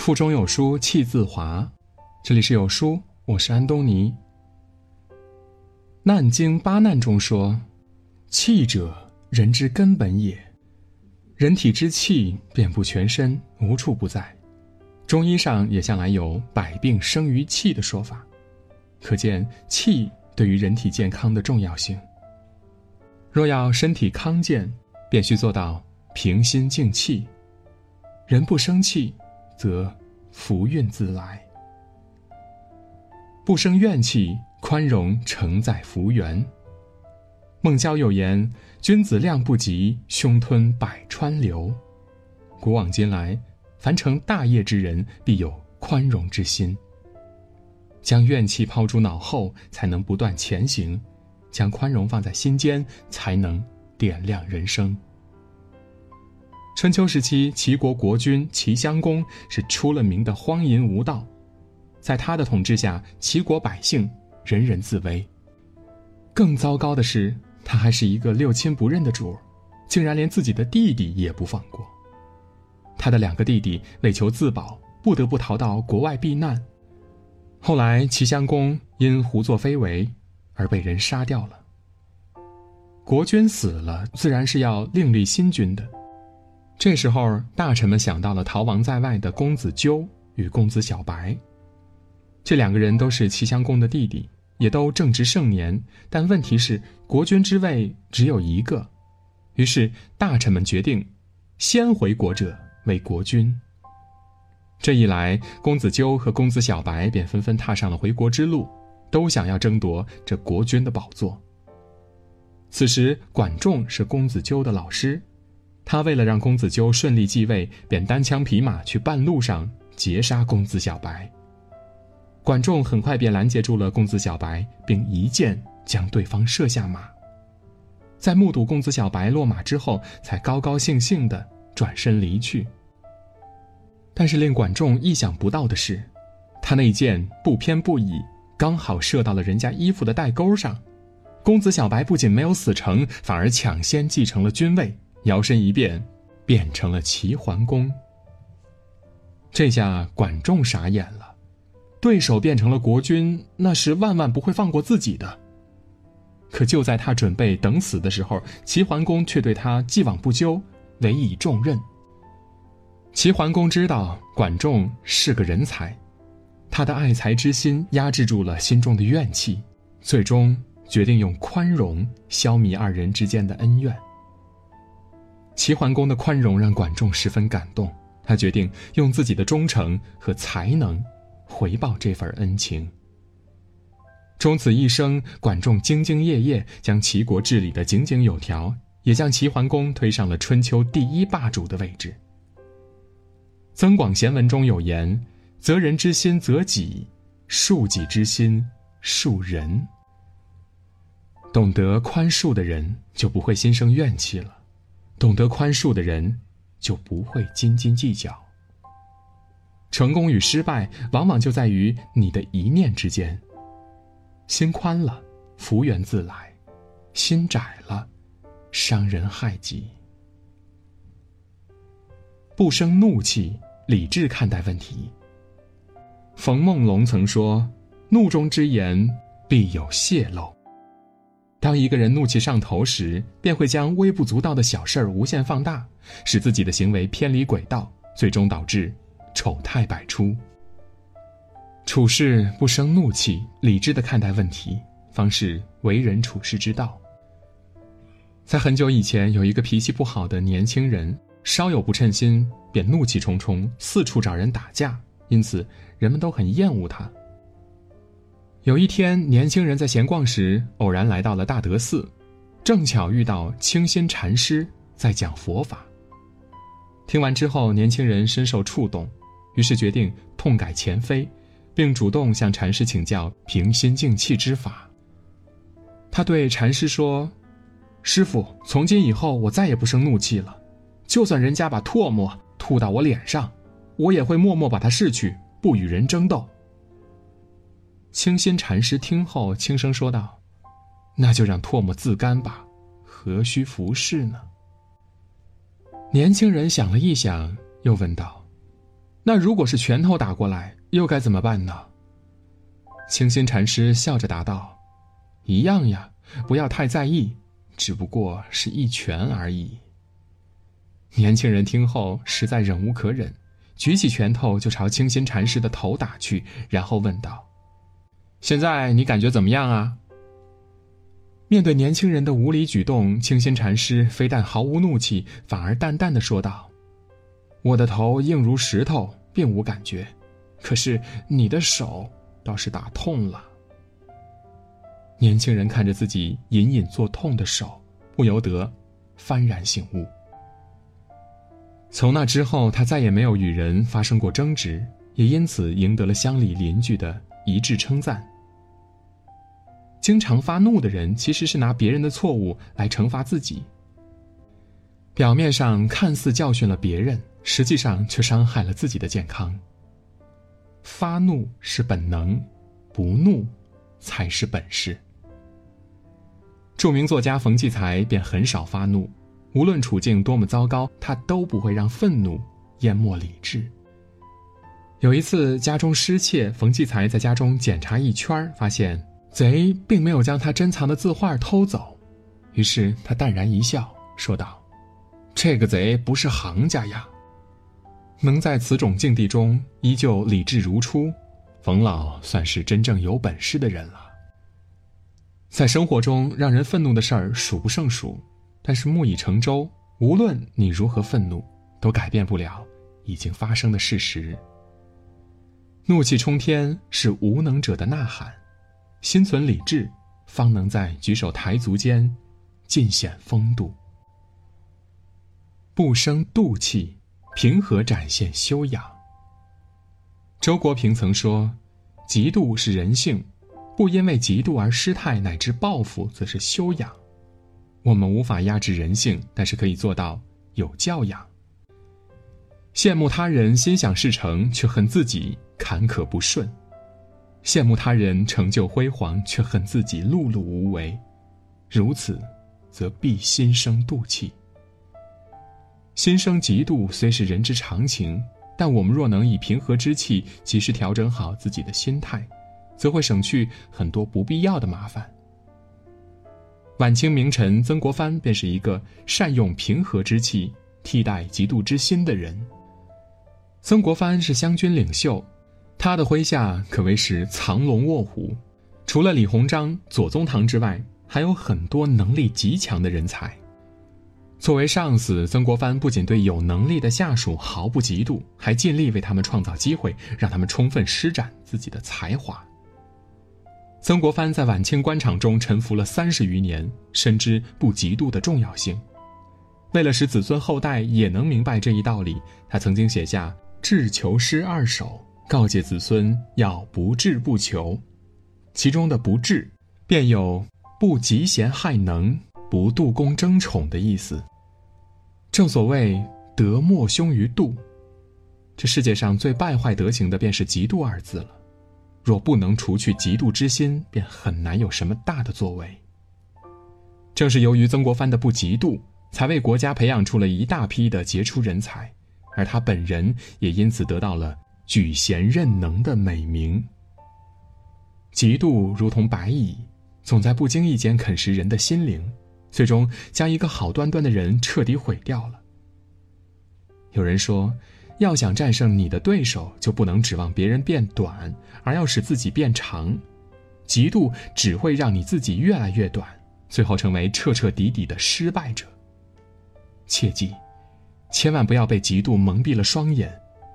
腹中有书气自华。这里是有书，我是安东尼。《难经八难》中说：“气者，人之根本也。人体之气遍布全身，无处不在。中医上也向来有‘百病生于气’的说法，可见气对于人体健康的重要性。若要身体康健，便需做到平心静气。人不生气。”则福运自来，不生怨气，宽容承载福缘。孟郊有言：“君子量不及，胸吞百川流。”古往今来，凡成大业之人，必有宽容之心。将怨气抛诸脑后，才能不断前行；将宽容放在心间，才能点亮人生。春秋时期，齐国国君齐襄公是出了名的荒淫无道，在他的统治下，齐国百姓人人自危。更糟糕的是，他还是一个六亲不认的主，竟然连自己的弟弟也不放过。他的两个弟弟为求自保，不得不逃到国外避难。后来，齐襄公因胡作非为而被人杀掉了。国君死了，自然是要另立新君的。这时候，大臣们想到了逃亡在外的公子纠与公子小白。这两个人都是齐襄公的弟弟，也都正值盛年。但问题是，国君之位只有一个。于是，大臣们决定，先回国者为国君。这一来，公子纠和公子小白便纷纷踏上了回国之路，都想要争夺这国君的宝座。此时，管仲是公子纠的老师。他为了让公子纠顺利继位，便单枪匹马去半路上截杀公子小白。管仲很快便拦截住了公子小白，并一箭将对方射下马。在目睹公子小白落马之后，才高高兴兴地转身离去。但是令管仲意想不到的是，他那箭不偏不倚，刚好射到了人家衣服的带钩上。公子小白不仅没有死成，反而抢先继承了君位。摇身一变，变成了齐桓公。这下管仲傻眼了，对手变成了国君，那是万万不会放过自己的。可就在他准备等死的时候，齐桓公却对他既往不咎，委以重任。齐桓公知道管仲是个人才，他的爱才之心压制住了心中的怨气，最终决定用宽容消弭二人之间的恩怨。齐桓公的宽容让管仲十分感动，他决定用自己的忠诚和才能回报这份恩情。终此一生，管仲兢兢业业，将齐国治理得井井有条，也将齐桓公推上了春秋第一霸主的位置。《增广贤文》中有言：“择人之心择己，恕己之心恕人。”懂得宽恕的人，就不会心生怨气了。懂得宽恕的人，就不会斤斤计较。成功与失败，往往就在于你的一念之间。心宽了，福缘自来；心窄了，伤人害己。不生怒气，理智看待问题。冯梦龙曾说：“怒中之言，必有泄露。”当一个人怒气上头时，便会将微不足道的小事儿无限放大，使自己的行为偏离轨道，最终导致丑态百出。处事不生怒气，理智的看待问题，方是为人处事之道。在很久以前，有一个脾气不好的年轻人，稍有不称心便怒气冲冲，四处找人打架，因此人们都很厌恶他。有一天，年轻人在闲逛时，偶然来到了大德寺，正巧遇到清心禅师在讲佛法。听完之后，年轻人深受触动，于是决定痛改前非，并主动向禅师请教平心静气之法。他对禅师说：“师傅，从今以后，我再也不生怒气了。就算人家把唾沫吐到我脸上，我也会默默把它拭去，不与人争斗。”清心禅师听后轻声说道：“那就让唾沫自干吧，何须服侍呢？”年轻人想了一想，又问道：“那如果是拳头打过来，又该怎么办呢？清心禅师笑着答道：“一样呀，不要太在意，只不过是一拳而已。”年轻人听后实在忍无可忍，举起拳头就朝清心禅师的头打去，然后问道：“现在你感觉怎么样啊？”面对年轻人的无理举动，清心禅师非但毫无怒气，反而淡淡的说道：“我的头硬如石头，并无感觉，可是你的手……”倒是打痛了。年轻人看着自己隐隐作痛的手，不由得幡然醒悟。从那之后，他再也没有与人发生过争执，也因此赢得了乡里邻居的一致称赞。经常发怒的人，其实是拿别人的错误来惩罚自己。表面上看似教训了别人，实际上却伤害了自己的健康。发怒是本能，不怒才是本事。著名作家冯骥才便很少发怒，无论处境多么糟糕，他都不会让愤怒淹没理智。有一次家中失窃，冯骥才在家中检查一圈，发现贼并没有将他珍藏的字画偷走，于是他淡然一笑，说道：“这个贼不是行家呀。”能在此种境地中依旧理智如初，冯老算是真正有本事的人了。在生活中，让人愤怒的事儿数不胜数，但是木已成舟，无论你如何愤怒，都改变不了已经发生的事实。怒气冲天是无能者的呐喊，心存理智，方能在举手抬足间尽显风度，不生妒气。平和展现修养。周国平曾说：“嫉妒是人性，不因为嫉妒而失态乃至报复，则是修养。”我们无法压制人性，但是可以做到有教养。羡慕他人心想事成，却恨自己坎坷不顺；羡慕他人成就辉煌，却恨自己碌碌无为。如此，则必心生妒气。心生嫉妒虽是人之常情，但我们若能以平和之气及时调整好自己的心态，则会省去很多不必要的麻烦。晚清名臣曾国藩便是一个善用平和之气替代嫉妒之心的人。曾国藩是湘军领袖，他的麾下可谓是藏龙卧虎，除了李鸿章、左宗棠之外，还有很多能力极强的人才。作为上司，曾国藩不仅对有能力的下属毫不嫉妒，还尽力为他们创造机会，让他们充分施展自己的才华。曾国藩在晚清官场中沉浮了三十余年，深知不嫉妒的重要性。为了使子孙后代也能明白这一道理，他曾经写下《志求诗二首》，告诫子孙要不智不求。其中的“不智”，便有不嫉贤害能、不妒功争宠的意思。正所谓德莫凶于妒，这世界上最败坏德行的便是嫉妒二字了。若不能除去嫉妒之心，便很难有什么大的作为。正是由于曾国藩的不嫉妒，才为国家培养出了一大批的杰出人才，而他本人也因此得到了举贤任能的美名。嫉妒如同白蚁，总在不经意间啃食人的心灵。最终将一个好端端的人彻底毁掉了。有人说，要想战胜你的对手，就不能指望别人变短，而要使自己变长。嫉妒只会让你自己越来越短，最后成为彻彻底底的失败者。切记，千万不要被嫉妒蒙蔽了双眼，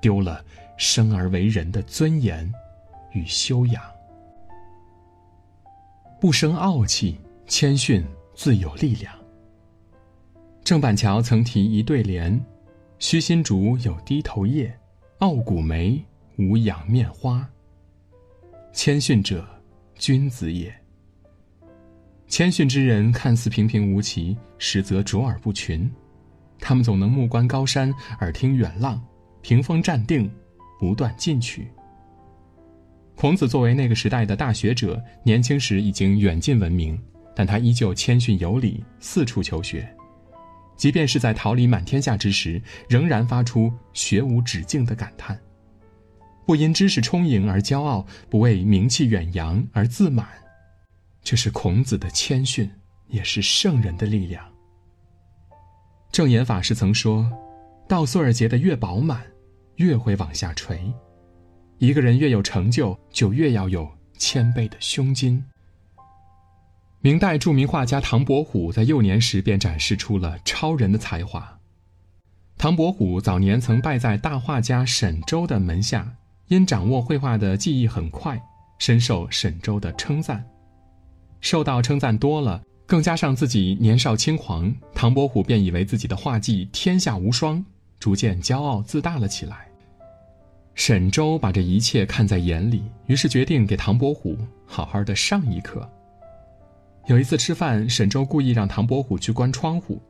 丢了生而为人的尊严与修养。不生傲气，谦逊。自有力量。郑板桥曾提一对联：“虚心竹有低头叶，傲骨梅无仰面花。”谦逊者，君子也。谦逊之人看似平平无奇，实则卓尔不群。他们总能目观高山，耳听远浪，屏风站定，不断进取。孔子作为那个时代的大学者，年轻时已经远近闻名。但他依旧谦逊有礼，四处求学，即便是在桃李满天下之时，仍然发出学无止境的感叹。不因知识充盈而骄傲，不为名气远扬而自满。这是孔子的谦逊，也是圣人的力量。正言法师曾说：“稻穗儿结得越饱满，越会往下垂。一个人越有成就，就越要有谦卑的胸襟。”明代著名画家唐伯虎在幼年时便展示出了超人的才华。唐伯虎早年曾拜在大画家沈周的门下，因掌握绘画的技艺很快，深受沈周的称赞。受到称赞多了，更加上自己年少轻狂，唐伯虎便以为自己的画技天下无双，逐渐骄傲自大了起来。沈周把这一切看在眼里，于是决定给唐伯虎好好的上一课。有一次吃饭，沈周故意让唐伯虎去关窗户，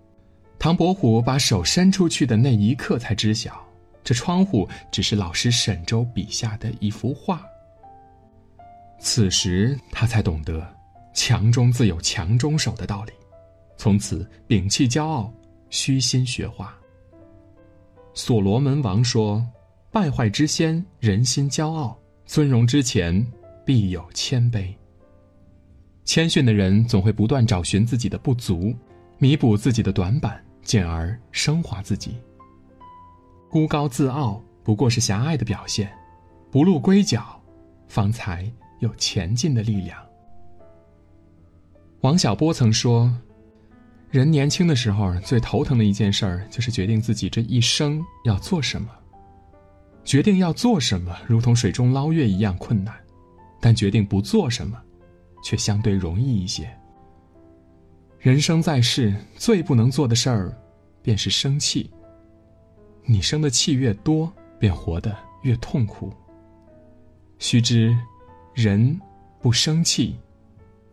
唐伯虎把手伸出去的那一刻才知晓，这窗户只是老师沈周笔下的一幅画。此时他才懂得，强中自有强中手的道理，从此摒弃骄傲，虚心学画。所罗门王说：“败坏之先，人心骄傲；尊荣之前，必有谦卑。”谦逊的人总会不断找寻自己的不足，弥补自己的短板，进而升华自己。孤高自傲不过是狭隘的表现，不露龟角，方才有前进的力量。王小波曾说：“人年轻的时候最头疼的一件事儿，就是决定自己这一生要做什么。决定要做什么，如同水中捞月一样困难；但决定不做什么。”却相对容易一些。人生在世，最不能做的事儿，便是生气。你生的气越多，便活得越痛苦。须知，人不生气，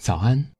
早安。